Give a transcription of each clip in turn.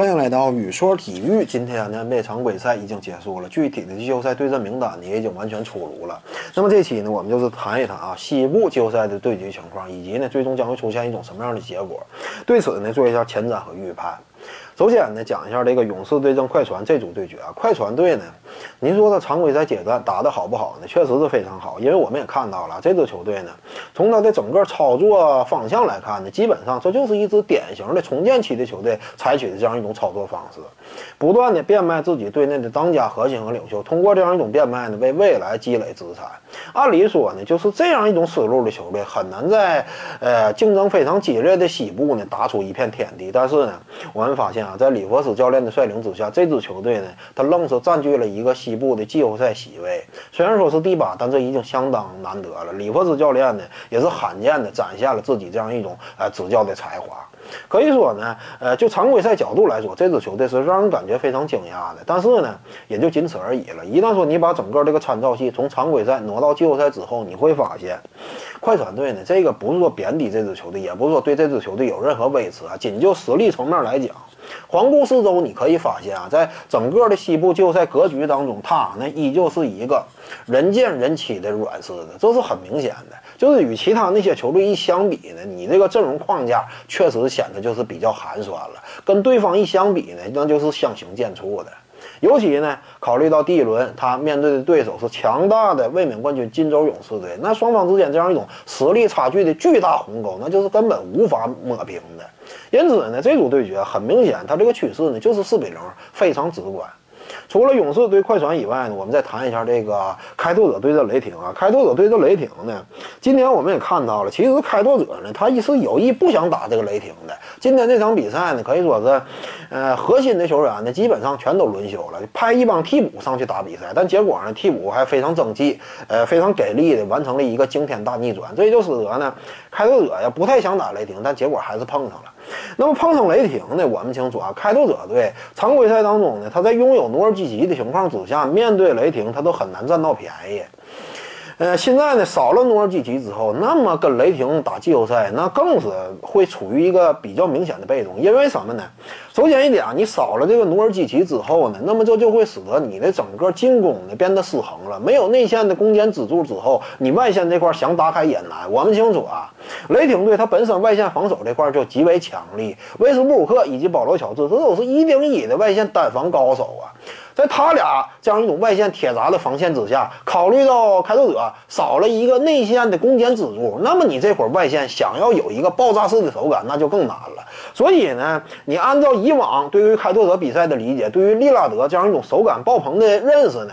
欢迎来到雨说体育。今天呢，NBA 常规赛已经结束了，具体的季后赛对阵名单呢也已经完全出炉了。那么这期呢，我们就是谈一谈啊西部季后赛的对局情况，以及呢最终将会出现一种什么样的结果。对此呢，做一下前瞻和预判。首先呢，讲一下这个勇士对阵快船这组对决啊。快船队呢，您说他常规赛阶段打得好不好呢？确实是非常好，因为我们也看到了这支球队呢，从他的整个操作方向来看呢，基本上这就是一支典型的重建期的球队采取的这样一种操作方式，不断的变卖自己队内的当家核心和领袖，通过这样一种变卖呢，为未来积累资产。按理说呢，就是这样一种思路的球队，很难在呃竞争非常激烈的西部呢打出一片天地。但是呢，我们发现在里弗斯教练的率领之下，这支球队呢，他愣是占据了一个西部的季后赛席位。虽然说是第八，但这已经相当难得了。里弗斯教练呢，也是罕见的展现了自己这样一种呃执教的才华。可以说呢，呃，就常规赛角度来说，这支球队是让人感觉非常惊讶的。但是呢，也就仅此而已了。一旦说你把整个这个参照系从常规赛挪到季后赛之后，你会发现，快船队呢，这个不是说贬低这支球队，也不是说对这支球队有任何威胁啊。仅就实力层面来讲。环顾四周，你可以发现啊，在整个的西部季后赛格局当中，他呢依旧是一个人见人欺的软柿子，这是很明显的。就是与其他那些球队一相比呢，你这个阵容框架确实显得就是比较寒酸了。跟对方一相比呢，那就是相形见绌的。尤其呢，考虑到第一轮他面对的对手是强大的卫冕冠军金州勇士队，那双方之间这样一种实力差距的巨大鸿沟，那就是根本无法抹平的。因此呢，这组对决很明显，它这个趋势呢就是四比零，非常直观。除了勇士对快船以外呢，我们再谈一下这个开拓者对阵雷霆啊。开拓者对阵雷霆呢，今天我们也看到了，其实开拓者呢，他是有意不想打这个雷霆的。今天这场比赛呢，可以说是，呃，核心的球员呢，基本上全都轮休了，派一帮替补上去打比赛。但结果呢，替补还非常争气，呃，非常给力的完成了一个惊天大逆转。这就使得呢，开拓者呀不太想打雷霆，但结果还是碰上了。那么碰上雷霆呢？我们清楚啊，开拓者队常规赛当中呢，他在拥有努尔基奇的情况之下，面对雷霆，他都很难占到便宜。呃，现在呢，少了努尔基奇之后，那么跟雷霆打季后赛，那更是会处于一个比较明显的被动。因为什么呢？首先一点啊，你少了这个努尔基奇之后呢，那么这就会使得你的整个进攻呢变得失衡了。没有内线的攻坚支柱之后，你外线这块想打开也难。我们清楚啊，雷霆队他本身外线防守这块就极为强力，威斯布鲁克以及保罗乔治，这都是一顶一的外线单防高手啊。在他俩这样一种外线铁闸的防线之下，考虑到开拓者少了一个内线的攻坚支柱，那么你这会儿外线想要有一个爆炸式的手感，那就更难了。所以呢，你按照以往对于开拓者比赛的理解，对于利拉德这样一种手感爆棚的认识呢，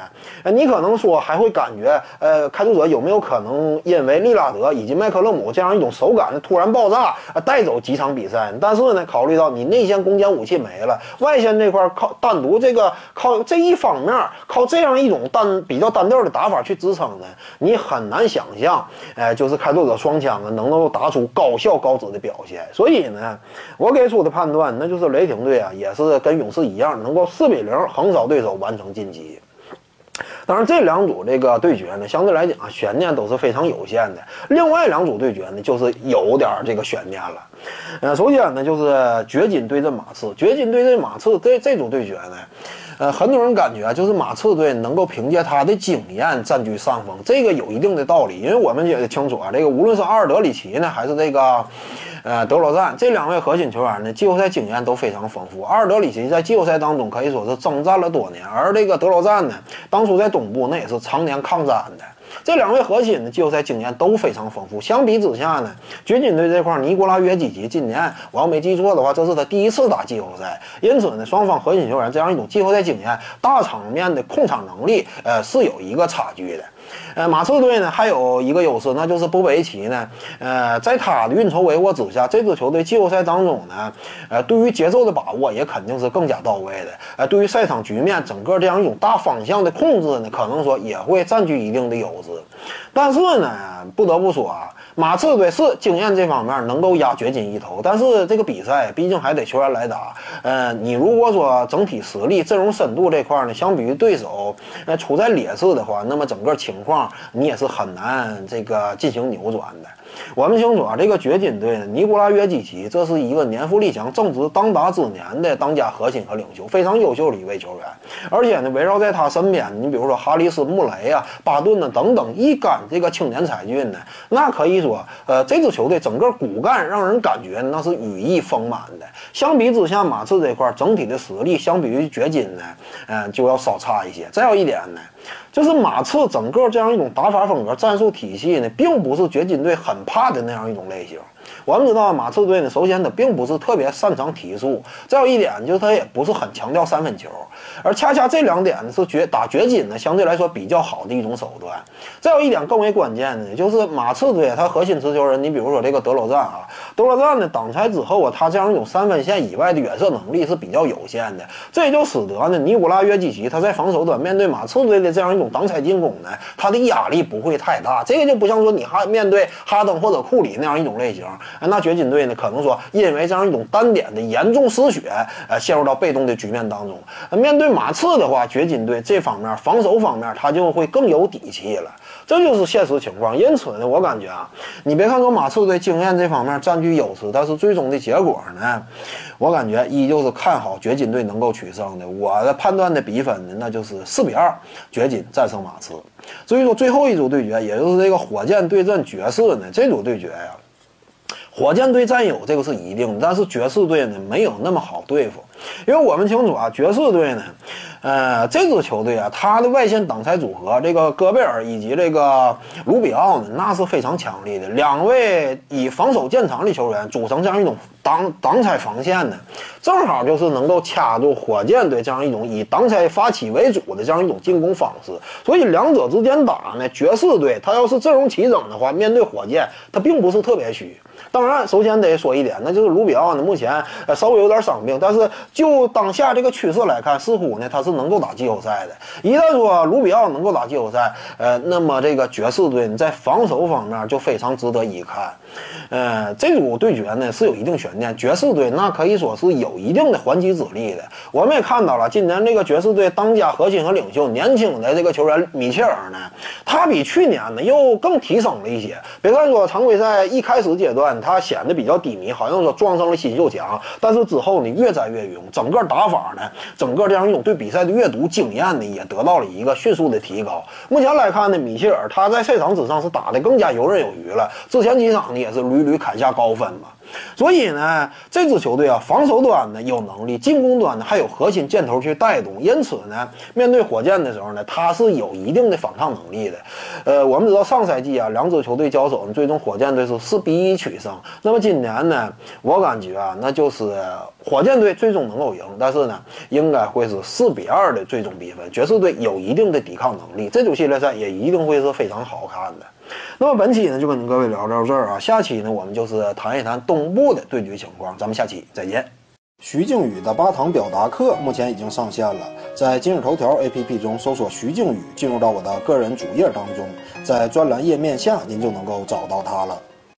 你可能说还会感觉，呃，开拓者有没有可能因为利拉德以及麦克勒姆这样一种手感的突然爆炸，带走几场比赛？但是呢，考虑到你内线攻坚武器没了，外线这块靠单独这个靠这一方面靠这样一种单比较单调的打法去支撑呢，你很难想象，呃，就是开拓者双枪啊能够打出高效高质的表现。所以呢，我给出的判断那就是雷霆队啊，也是跟勇士一样，能够四比零横扫对手，完成晋级。当然，这两组这个对决呢，相对来讲悬念都是非常有限的。另外两组对决呢，就是有点这个悬念了。呃，首先呢，就是掘金对阵马刺，掘金对阵马刺这这组对决呢。呃，很多人感觉，就是马刺队能够凭借他的经验占据上风，这个有一定的道理。因为我们也清楚啊，这个无论是阿尔德里奇呢，还是这个，呃，德罗赞这两位核心球员呢，季后赛经验都非常丰富。阿尔德里奇在季后赛当中可以说是征战了多年，而这个德罗赞呢，当初在东部那也是常年抗战的。这两位核心的季后赛经验都非常丰富。相比之下呢，掘金队这块尼古拉约基奇今年我要没记错的话，这是他第一次打季后赛，因此呢，双方核心球员这样一种季后赛经验、大场面的控场能力，呃，是有一个差距的。呃，马刺队呢还有一个优势，那就是波维奇呢，呃，在他的运筹帷幄之下，这支球队季后赛当中呢，呃，对于节奏的把握也肯定是更加到位的。呃，对于赛场局面整个这样一种大方向的控制呢，可能说也会占据一定的优势。但是呢，不得不说啊。马刺队是经验这方面能够压掘金一头，但是这个比赛毕竟还得球员来打。呃，你如果说整体实力、阵容深度这块呢，相比于对手呃处在劣势的话，那么整个情情况你也是很难这个进行扭转的。我们清楚啊，这个掘金队呢，尼古拉约基奇，这是一个年富力强、正值当打之年的当家核心和领袖，非常优秀的一位球员。而且呢，围绕在他身边，你比如说哈里斯·穆雷啊、巴顿呢等等一干这个青年才俊呢，那可以说，呃，这支球队整个骨干让人感觉那是羽翼丰满的。相比之下，马刺这块整体的实力，相比于掘金呢，嗯，就要稍差一些。再有一点呢。就是马刺整个这样一种打法风格、战术体系呢，并不是掘金队很怕的那样一种类型。我们知道马刺队呢，首先他并不是特别擅长提速，再有一点就是他也不是很强调三分球，而恰恰这两点呢是掘打掘金呢相对来说比较好的一种手段。再有一点更为关键的，就是马刺队他核心持球人，你比如说这个德罗赞啊，德罗赞呢挡拆之后啊，他这样一种三分线以外的远射能力是比较有限的，这也就使得呢尼古拉约基奇他在防守端面对马刺队的这样一种挡拆进攻呢，他的压力不会太大。这个就不像说你哈面对哈登或者库里那样一种类型。那掘金队呢？可能说因为这样一种单点的严重失血，呃，陷入到被动的局面当中。面对马刺的话，掘金队这方面防守方面他就会更有底气了。这就是现实情况。因此呢，我感觉啊，你别看说马刺队经验这方面占据优势，但是最终的结果呢，我感觉依旧是看好掘金队能够取胜的。我的判断的比分呢，那就是四比二，掘金战胜马刺。至于说最后一组对决，也就是这个火箭对阵爵士呢，这组对决呀。火箭队占有这个是一定的，但是爵士队呢没有那么好对付，因为我们清楚啊，爵士队呢，呃，这支球队啊，他的外线挡拆组合，这个戈贝尔以及这个卢比奥呢，那是非常强力的，两位以防守见长的球员组成这样一种挡挡拆防线呢，正好就是能够掐住火箭队这样一种以挡拆发起为主的这样一种进攻方式，所以两者之间打呢，爵士队他要是阵容齐整的话，面对火箭，他并不是特别虚。当然，首先得说一点，那就是卢比奥呢，目前呃稍微有点伤病，但是就当下这个趋势来看，似乎呢他是能够打季后赛的。一旦说卢比奥能够打季后赛，呃，那么这个爵士队在防守方面就非常值得一看。呃，这组对决呢是有一定悬念，爵士队那可以说是有一定的还击之力的。我们也看到了，今年这个爵士队当家核心和领袖年轻的这个球员米切尔呢，他比去年呢又更提升了一些。别看说常规赛一开始阶段他显得比较低迷，好像说撞上了新秀墙，但是之后呢越战越勇，整个打法呢，整个这样一种对比赛的阅读经验呢也得到了一个迅速的提高。目前来看呢，米切尔他在赛场之上是打得更加游刃有余了，之前几场呢也是屡。屡砍下高分嘛，所以呢，这支球队啊，防守端呢有能力，进攻端呢还有核心箭头去带动，因此呢，面对火箭的时候呢，他是有一定的反抗能力的。呃，我们知道上赛季啊，两支球队交手呢，最终火箭队是四比一取胜。那么今年呢，我感觉啊，那就是火箭队最终能够赢，但是呢，应该会是四比二的最终比分。爵士队有一定的抵抗能力，这组系列赛也一定会是非常好看的。那么本期呢就跟各位聊到这儿啊，下期呢我们就是谈一谈东部的对局情况，咱们下期再见。徐静宇的八堂表达课目前已经上线了，在今日头条 APP 中搜索徐静宇，进入到我的个人主页当中，在专栏页面下您就能够找到他了。